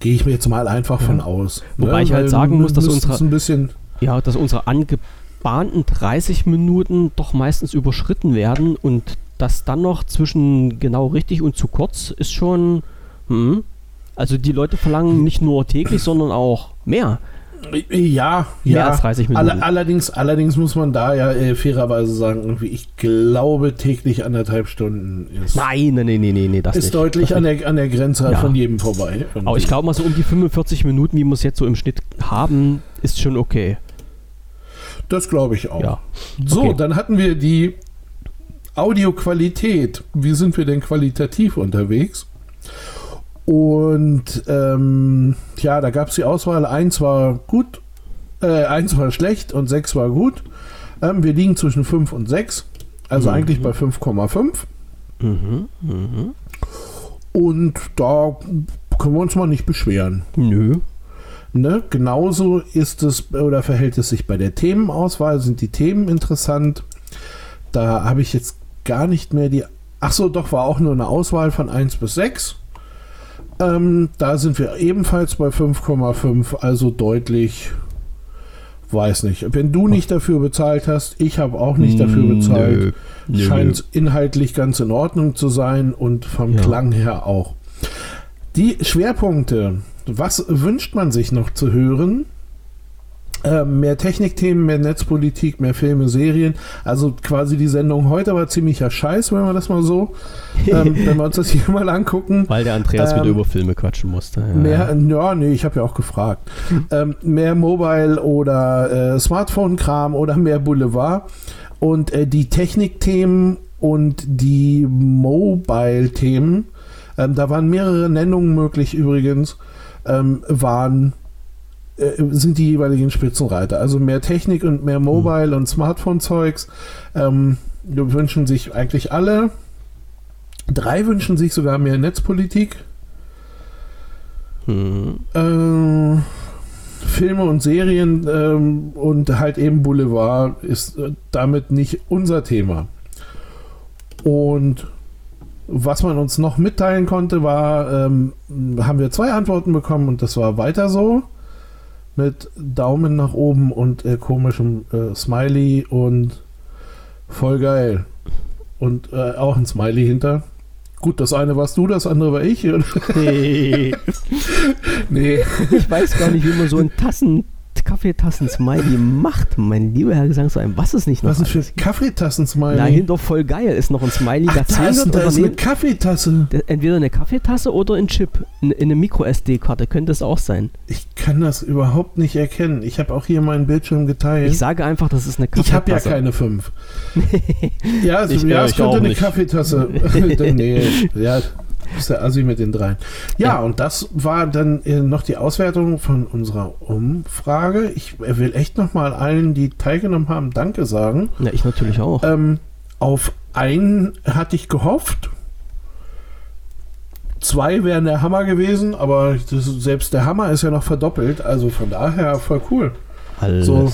Gehe ich mir jetzt mal einfach Ja. von aus. Wobei ich halt weil sagen muss, dass unsere- ein bisschen Ja, dass unsere angebahnten 30 Minuten doch meistens überschritten werden und das dann noch zwischen genau richtig und zu kurz ist schon. Hm. Also die Leute verlangen nicht nur täglich, sondern auch mehr. Ja, Mehr ja. als 30 Minuten. Alle, allerdings, allerdings muss man da ja äh, fairerweise sagen, irgendwie, ich glaube täglich anderthalb Stunden ist, Nein, nein, nein, nein, nee, das ist nicht. deutlich das an der, an der Grenze Ja. von jedem vorbei. Aber ich glaube mal so um die 45 Minuten, wie wir es jetzt so im Schnitt haben, ist schon okay. Das glaube ich auch. Ja. So, Okay. dann hatten wir die Audioqualität. Wie sind wir denn qualitativ unterwegs? Und ähm, ja, da gab es die Auswahl. Eins war gut, äh, eins war schlecht und sechs war gut. Ähm, wir liegen zwischen 5 und 6. Also Mhm. eigentlich bei 5,5. Mhm, mhm. Und da können wir uns mal nicht beschweren. Nö. Ne? Genauso ist es oder verhält es sich bei der Themenauswahl. Sind die Themen interessant? Da habe ich jetzt gar nicht mehr die. Ach so, doch, war auch nur eine Auswahl von 1 bis 6. Ähm, da sind wir ebenfalls bei 5,5, also deutlich, weiß nicht. Wenn du nicht dafür bezahlt hast, ich habe auch nicht dafür bezahlt. Nö, Scheint inhaltlich ganz in Ordnung zu sein und vom Ja. Klang her auch. Die Schwerpunkte, was wünscht man sich noch zu hören? Ähm, mehr Technikthemen, mehr Netzpolitik, mehr Filme, Serien. Also quasi die Sendung heute war ziemlicher Scheiß, wenn wir das mal so, ähm, wenn wir uns das hier mal angucken. Weil der Andreas wieder Ähm, über Filme quatschen musste. Ja. Mehr, ja, nee, ich habe ja auch gefragt. Ähm, mehr Mobile oder äh, Smartphone-Kram oder mehr Boulevard. Und äh, die Technikthemen und die Mobile-Themen, ähm, da waren mehrere Nennungen möglich übrigens, ähm, waren sind die jeweiligen Spitzenreiter. Also mehr Technik und mehr Mobile und Smartphone-Zeugs. Ähm, wünschen sich eigentlich alle. Drei wünschen sich sogar mehr Netzpolitik. Hm. Äh, Filme und Serien ähm, und halt eben Boulevard ist äh, damit nicht unser Thema. Und was man uns noch mitteilen konnte, war, ähm, haben wir zwei Antworten bekommen und das war weiter so. Mit Daumen nach oben und äh, komischem äh, Smiley und voll geil. Und äh, auch ein Smiley hinter. Gut, das eine warst du, das andere war ich. Nee, nee, ich weiß gar nicht, wie man so ein Tassen, Kaffeetassen-Smiley macht. Mein lieber Herr Gesangsverein, was ist nicht noch was ist für? Kaffeetassen-Smiley? Dahinter voll geil ist noch ein Smiley, Ach, da ist, da ist eine Kaffeetasse. der- entweder eine Kaffeetasse oder ein Chip, in, in eine Micro-SD-Karte, könnte es auch sein. Ich kann das überhaupt nicht erkennen. Ich habe auch hier meinen Bildschirm geteilt. Ich sage einfach, das ist eine Ich habe ja Kaffeetasse. keine fünf. ja, also, Ich, ja äh, es ich könnte auch eine nicht. Kaffeetasse. nee, ja, ist der Assi mit den dreien. Ja, Ja. und das war dann äh, noch die Auswertung von unserer Umfrage. Ich äh, will echt nochmal allen, die teilgenommen haben, Danke sagen. Ja, ich natürlich auch. Ähm, auf einen hatte ich gehofft. Zwei wären der Hammer gewesen, aber das, selbst der Hammer ist ja noch verdoppelt. Also von daher voll cool. Alles, So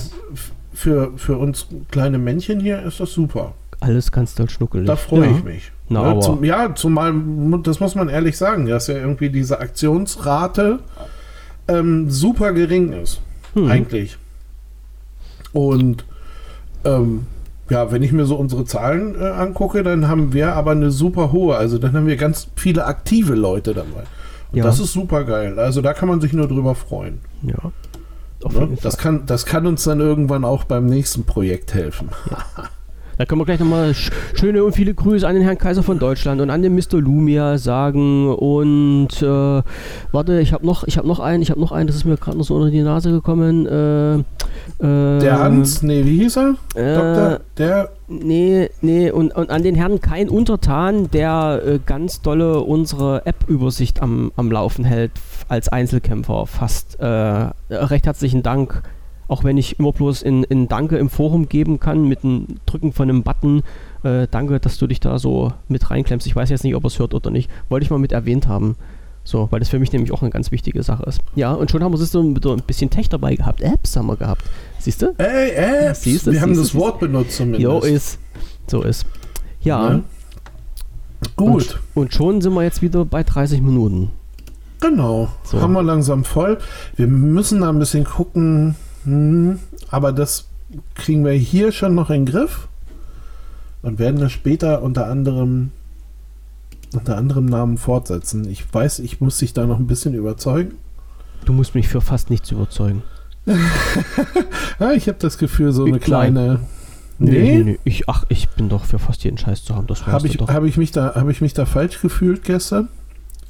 für, für uns kleine Männchen hier ist das super. alles ganz doll schnuckelig. Da freue ja. ich mich. Ja, aber- zum, ja, zumal, das muss man ehrlich sagen, dass ja irgendwie diese Aktionsrate ähm, super gering ist. Hm. Eigentlich. Und ähm, ja, wenn ich mir so unsere Zahlen äh, angucke, dann haben wir aber eine super hohe. Also dann haben wir ganz viele aktive Leute dabei. Und Ja. das ist super geil. Also da kann man sich nur drüber freuen. Ja. Ne? Das, kann, das kann uns dann irgendwann auch beim nächsten Projekt helfen. Da können wir gleich nochmal sch schöne und viele Grüße an den Herrn Kaiser von Deutschland und an den Mr. Lumia sagen. Und äh, warte, ich habe noch, ich habe noch einen, ich habe noch einen, das ist mir gerade noch so unter die Nase gekommen. Äh, äh, Der Hans, nee, wie hieß er? Äh, Doktor, der, Nee, nee, und, und an den Herrn kein Untertan, der äh, ganz dolle unsere App-Übersicht am, am Laufen hält, als Einzelkämpfer fast. Äh, recht herzlichen Dank, auch wenn ich immer bloß in, in Danke im Forum geben kann, mit dem Drücken von einem Button. Äh, danke, dass du dich da so mit reinklemmst. Ich weiß jetzt nicht, ob er es hört oder nicht. Wollte ich mal mit erwähnt haben. So, weil das für mich nämlich auch eine ganz wichtige Sache ist. Ja, und schon haben wir so ein bisschen Tech dabei gehabt. Apps haben wir gehabt. Siehst du? ey, ey, Siehst du, wir haben siehst du, das Wort benutzt zumindest. Jo, ist. So ist. Ja. Ne? Gut, Und schon sind wir jetzt wieder bei 30 Minuten. genau. So. Haben wir langsam voll. Wir müssen da ein bisschen gucken, hm, aber das kriegen wir hier schon noch in den Griff und werden das später unter anderem unter anderem Namen fortsetzen. Ich weiß, ich muss dich da noch ein bisschen überzeugen. Du musst mich für fast nichts überzeugen. Ja, ich habe das Gefühl, so eine klein. kleine. nee, nee. Ich, ach, ich bin doch für fast jeden Scheiß zu haben. Das Habe ich, hab ich, mich da, hab ich mich da falsch gefühlt gestern?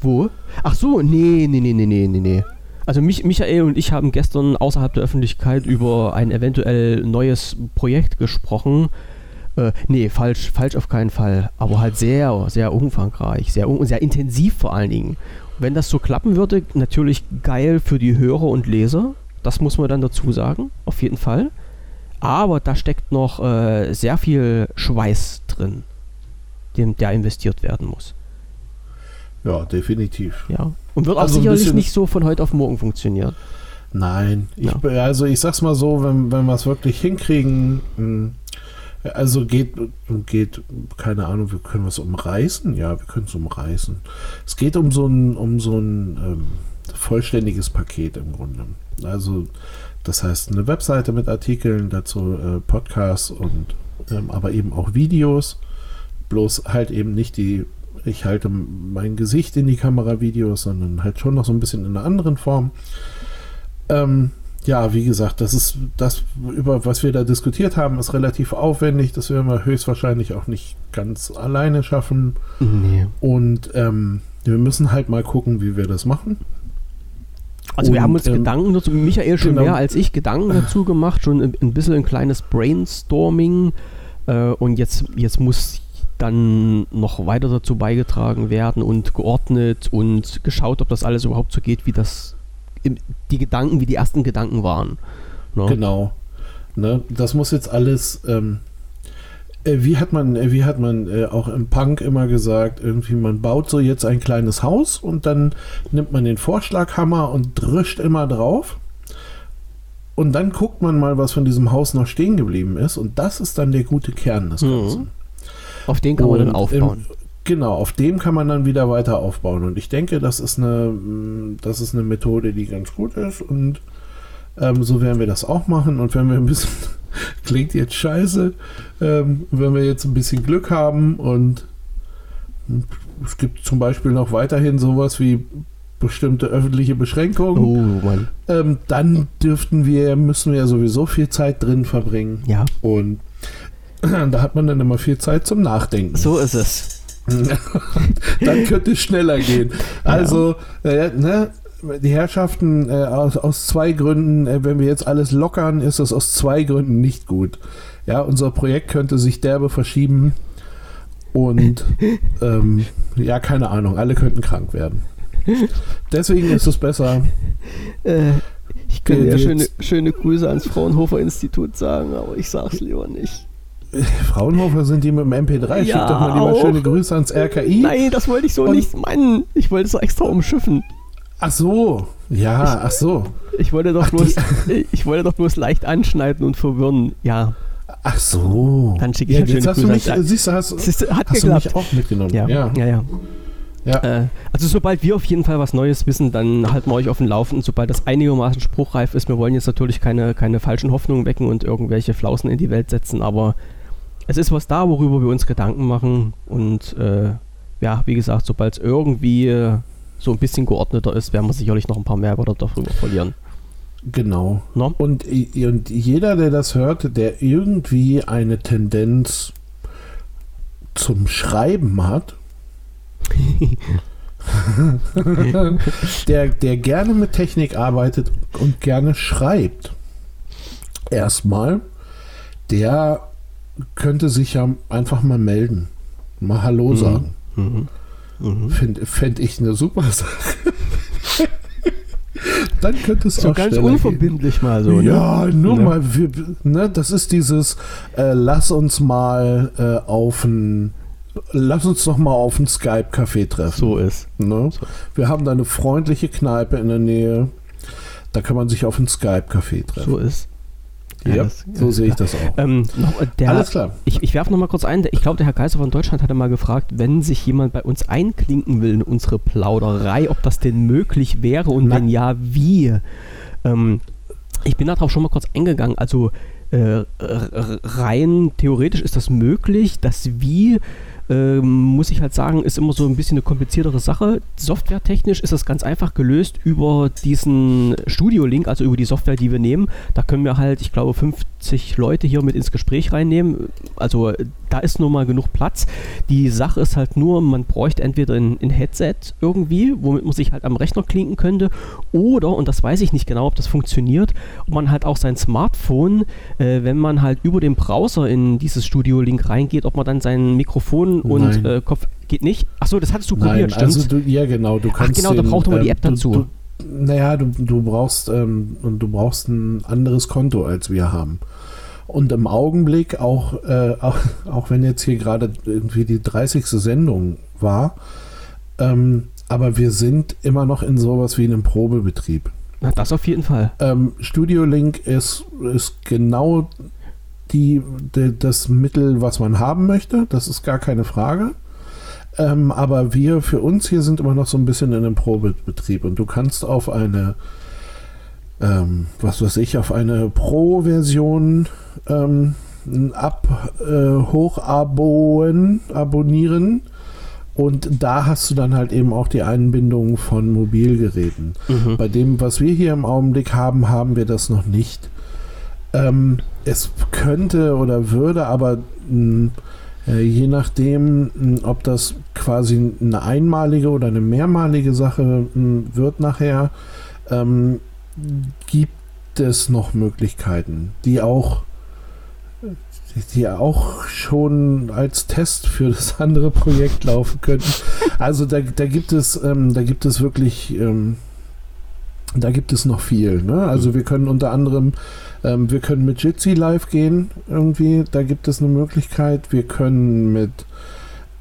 Wo? Ach so, nee, nee, nee, nee, nee, nee, nee. Also mich, Michael und ich haben gestern außerhalb der Öffentlichkeit über ein eventuell neues Projekt gesprochen. Äh, nee, falsch, falsch auf keinen Fall. Aber halt sehr, sehr umfangreich, sehr, sehr intensiv vor allen Dingen. Wenn das so klappen würde, natürlich geil für die Hörer und Leser. Das muss man dann dazu sagen, auf jeden Fall. Aber da steckt noch äh, sehr viel Schweiß drin, dem, der investiert werden muss. Ja, definitiv. Ja. Und wird auch Also sicherlich nicht so von heute auf morgen funktionieren. Nein, ich, Ja. also ich sag's mal so, wenn, wenn wir es wirklich hinkriegen, mh, Also geht, geht, keine Ahnung, wir können was umreißen? Ja, wir können es umreißen. Es geht um so ein, um so ein ähm, vollständiges Paket im Grunde. Also, das heißt, eine Webseite mit Artikeln, dazu äh, Podcasts und ähm, aber eben auch Videos. Bloß halt eben nicht die, ich halte mein Gesicht in die Kamera Videos, sondern halt schon noch so ein bisschen in einer anderen Form. Ähm, ja, wie gesagt, das ist das, über was wir da diskutiert haben, ist relativ aufwendig. Das werden wir höchstwahrscheinlich auch nicht ganz alleine schaffen. Nee. Und ähm, wir müssen halt mal gucken, wie wir das machen. Also und, wir haben uns ähm, Gedanken dazu, Michael schon genau. mehr als ich Gedanken dazu gemacht, schon ein, ein bisschen ein kleines Brainstorming. Äh, und jetzt, jetzt muss dann noch weiter dazu beigetragen werden und geordnet und geschaut, ob das alles überhaupt so geht, wie das die Gedanken, wie die ersten Gedanken waren. Ne? Genau. Ne? Das muss jetzt alles, ähm, äh, wie hat man, äh, wie hat man äh, auch im Punk immer gesagt, irgendwie man baut so jetzt ein kleines Haus und dann nimmt man den Vorschlaghammer und drischt immer drauf. Und dann guckt man mal, was von diesem Haus noch stehen geblieben ist. Und das ist dann der gute Kern des Ganzen. Mhm. Auf den kann und man dann aufbauen. Im, Genau, auf dem kann man dann wieder weiter aufbauen. Und ich denke, das ist eine, das ist eine Methode, die ganz gut ist. Und ähm, so werden wir das auch machen. Und wenn wir ein bisschen, klingt jetzt scheiße, ähm, wenn wir jetzt ein bisschen Glück haben und es gibt zum Beispiel noch weiterhin sowas wie bestimmte öffentliche Beschränkungen, oh, ähm, dann dürften wir, müssen wir ja sowieso viel Zeit drin verbringen. Ja. Und da hat man dann immer viel Zeit zum Nachdenken. So ist es. dann könnte es schneller gehen. Also, äh, ne, die Herrschaften äh, aus, aus zwei Gründen, äh, wenn wir jetzt alles lockern, ist es aus zwei Gründen nicht gut. Ja, unser Projekt könnte sich derbe verschieben und ähm, ja, keine Ahnung, alle könnten krank werden. Deswegen ist es besser. Äh, ich könnte ja schöne, schöne Grüße ans Fraunhofer Institut sagen, aber ich sag's lieber nicht. Fraunhofer sind die mit dem MP3. Ja, Schick doch mal lieber auch. schöne Grüße ans RKI. Nein, das wollte ich so Und nicht meinen. Ich wollte es extra umschiffen. Ach so, ja, ach so. Ich wollte doch ach, bloß, ich wollte doch bloß leicht anschneiden und verwirren. Ja. Ach so. Dann schicke ich ja, jetzt hast du mich, siehst du, hast, hat hast du mich auch mitgenommen. Ja, ja, ja. ja. ja. Äh, also sobald wir auf jeden Fall was Neues wissen, dann halten wir euch auf dem Laufenden. Sobald das einigermaßen spruchreif ist, wir wollen jetzt natürlich keine, keine falschen Hoffnungen wecken und irgendwelche Flausen in die Welt setzen, aber es ist was da, worüber wir uns Gedanken machen. Und äh, ja, wie gesagt, sobald es irgendwie äh, so ein bisschen geordneter ist, werden wir sicherlich noch ein paar mehr Wörter darüber verlieren. Genau. No? Und, und jeder, der das hört, der irgendwie eine Tendenz zum Schreiben hat, der, der gerne mit Technik arbeitet und gerne schreibt, erstmal, der könnte sich ja einfach mal melden. Mal Hallo mhm. sagen. Mhm. Mhm. Fände fänd ich eine super Sache. Dann könnte es so auch ganz unverbindlich gehen. mal so. Ne? Ja, nur ja. mal. Wir, ne, das ist dieses, äh, lass uns mal äh, auf ein Lass uns doch mal auf ein Skype-Café treffen. So ist. Ne? Wir haben da eine freundliche Kneipe in der Nähe. Da kann man sich auf ein Skype-Café treffen. So ist. Ja, ja das, so sehe ich das auch. Ähm, noch, der, Alles klar. Ich, ich werfe noch mal kurz ein. Ich glaube, der Herr Kaiser von Deutschland hatte mal gefragt, wenn sich jemand bei uns einklinken will in unsere Plauderei, ob das denn möglich wäre und Na. wenn ja, wie. Ähm, ich bin darauf schon mal kurz eingegangen. Also äh, rein theoretisch ist das möglich, dass wie ähm, muss ich halt sagen, ist immer so ein bisschen eine kompliziertere Sache. Softwaretechnisch ist das ganz einfach gelöst über diesen Studio-Link, also über die Software, die wir nehmen. Da können wir halt, ich glaube, 50 Leute hier mit ins Gespräch reinnehmen. Also da ist nur mal genug Platz. Die Sache ist halt nur, man bräuchte entweder ein, ein Headset irgendwie, womit man sich halt am Rechner klinken könnte, oder, und das weiß ich nicht genau, ob das funktioniert, ob man halt auch sein Smartphone, äh, wenn man halt über den Browser in dieses Studio-Link reingeht, ob man dann sein Mikrofon und äh, Kopf geht nicht. Achso, das hattest du Nein, probiert, stimmt? Also du, ja, genau. Du kannst Ach, genau, da braucht man die App dazu. Du, du, naja, du, du brauchst ähm, du brauchst ein anderes Konto als wir haben. Und im Augenblick, auch, äh, auch, auch wenn jetzt hier gerade irgendwie die 30. Sendung war, ähm, aber wir sind immer noch in sowas wie einem Probebetrieb. Na, das auf jeden Fall. Ähm, Studio Link ist, ist genau die, die, das Mittel, was man haben möchte. Das ist gar keine Frage. Ähm, aber wir für uns hier sind immer noch so ein bisschen in einem Probebetrieb und du kannst auf eine, ähm, was weiß ich, auf eine Pro-Version ähm, ab äh, hochaboen, abonnieren und da hast du dann halt eben auch die Einbindung von Mobilgeräten. Mhm. Bei dem, was wir hier im Augenblick haben, haben wir das noch nicht. Ähm, es könnte oder würde aber mh, äh, je nachdem, mh, ob das quasi eine einmalige oder eine mehrmalige Sache mh, wird nachher, ähm, gibt es noch Möglichkeiten, die auch die auch schon als Test für das andere Projekt laufen könnten. Also da, da gibt es, ähm, da gibt es wirklich, ähm, da gibt es noch viel. Ne? Also mhm. wir können unter anderem, ähm, wir können mit Jitsi live gehen irgendwie. Da gibt es eine Möglichkeit. Wir können mit,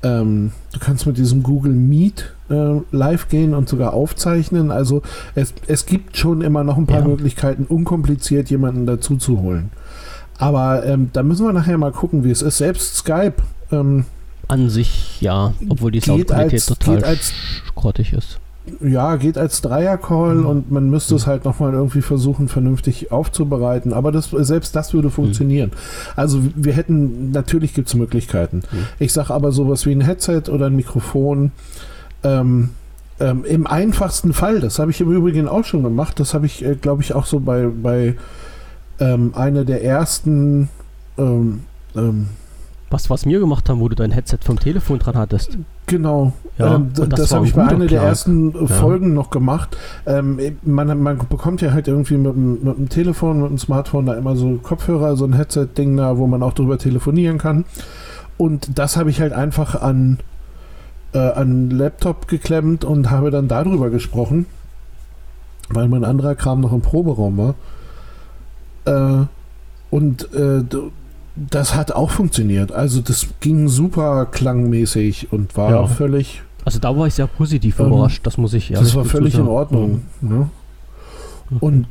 ähm, du kannst mit diesem Google Meet äh, live gehen und sogar aufzeichnen. Also es, es gibt schon immer noch ein paar ja. Möglichkeiten, unkompliziert jemanden dazu zu holen. Aber ähm, da müssen wir nachher mal gucken, wie es ist. Selbst Skype. Ähm, An sich ja, obwohl die Soundqualität total als, grottig ist. Ja, geht als Dreier-Call mhm. und man müsste mhm. es halt nochmal irgendwie versuchen, vernünftig aufzubereiten. Aber das, selbst das würde funktionieren. Mhm. Also wir hätten, natürlich gibt es Möglichkeiten. Mhm. Ich sage aber sowas wie ein Headset oder ein Mikrofon. Ähm, ähm, Im einfachsten Fall, das habe ich im Übrigen auch schon gemacht, das habe ich, äh, glaube ich, auch so bei, bei ähm, eine der ersten. Ähm, ähm, was, was wir gemacht haben, wo du dein Headset vom Telefon dran hattest. Genau, ja, ähm, das, das habe ich bei einer der ersten ja. Folgen noch gemacht. Ähm, man, man, bekommt ja halt irgendwie mit, mit dem Telefon, mit dem Smartphone da immer so Kopfhörer, so ein Headset-Ding da, wo man auch drüber telefonieren kann. Und das habe ich halt einfach an, äh, an Laptop geklemmt und habe dann darüber gesprochen, weil mein anderer Kram noch im Proberaum war. Äh, und äh, das hat auch funktioniert. Also das ging super klangmäßig und war ja. völlig. Also da war ich sehr positiv ähm, überrascht, das muss ich Das war völlig in Ordnung. Mhm. Ne? Und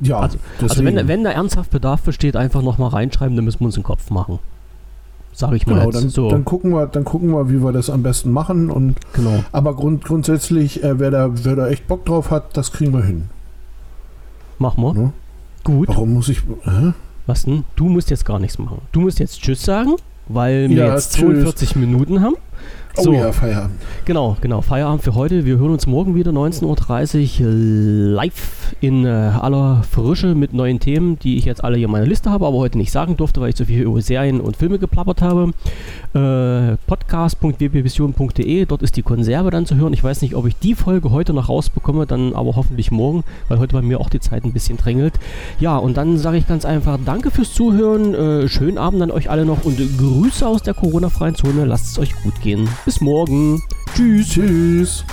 ja, also, also, wenn, wenn da ernsthaft Bedarf besteht, einfach nochmal reinschreiben, dann müssen wir uns den Kopf machen. Sag ich mal. Genau, dann, so. dann, gucken wir, dann gucken wir, wie wir das am besten machen. Und, genau. Aber grund, grundsätzlich, äh, wer, da, wer da echt Bock drauf hat, das kriegen wir hin. Machen wir. Ne? Gut. Warum muss ich. Hä? Was denn? Du musst jetzt gar nichts machen. Du musst jetzt Tschüss sagen, weil wir ja, jetzt tschüss. 42 Minuten haben. Oh so. ja, Feierabend. Genau, genau. Feierabend für heute. Wir hören uns morgen wieder 19.30 Uhr live in äh, aller Frische mit neuen Themen, die ich jetzt alle hier in meiner Liste habe, aber heute nicht sagen durfte, weil ich so viel über Serien und Filme geplappert habe. Äh, podcast.wbvision.de, dort ist die Konserve dann zu hören. Ich weiß nicht, ob ich die Folge heute noch rausbekomme, dann aber hoffentlich morgen, weil heute bei mir auch die Zeit ein bisschen drängelt. Ja, und dann sage ich ganz einfach Danke fürs Zuhören, äh, schönen Abend an euch alle noch und Grüße aus der Corona-freien Zone. Lasst es euch gut gehen. Bis morgen. Tschüss. Tschüss.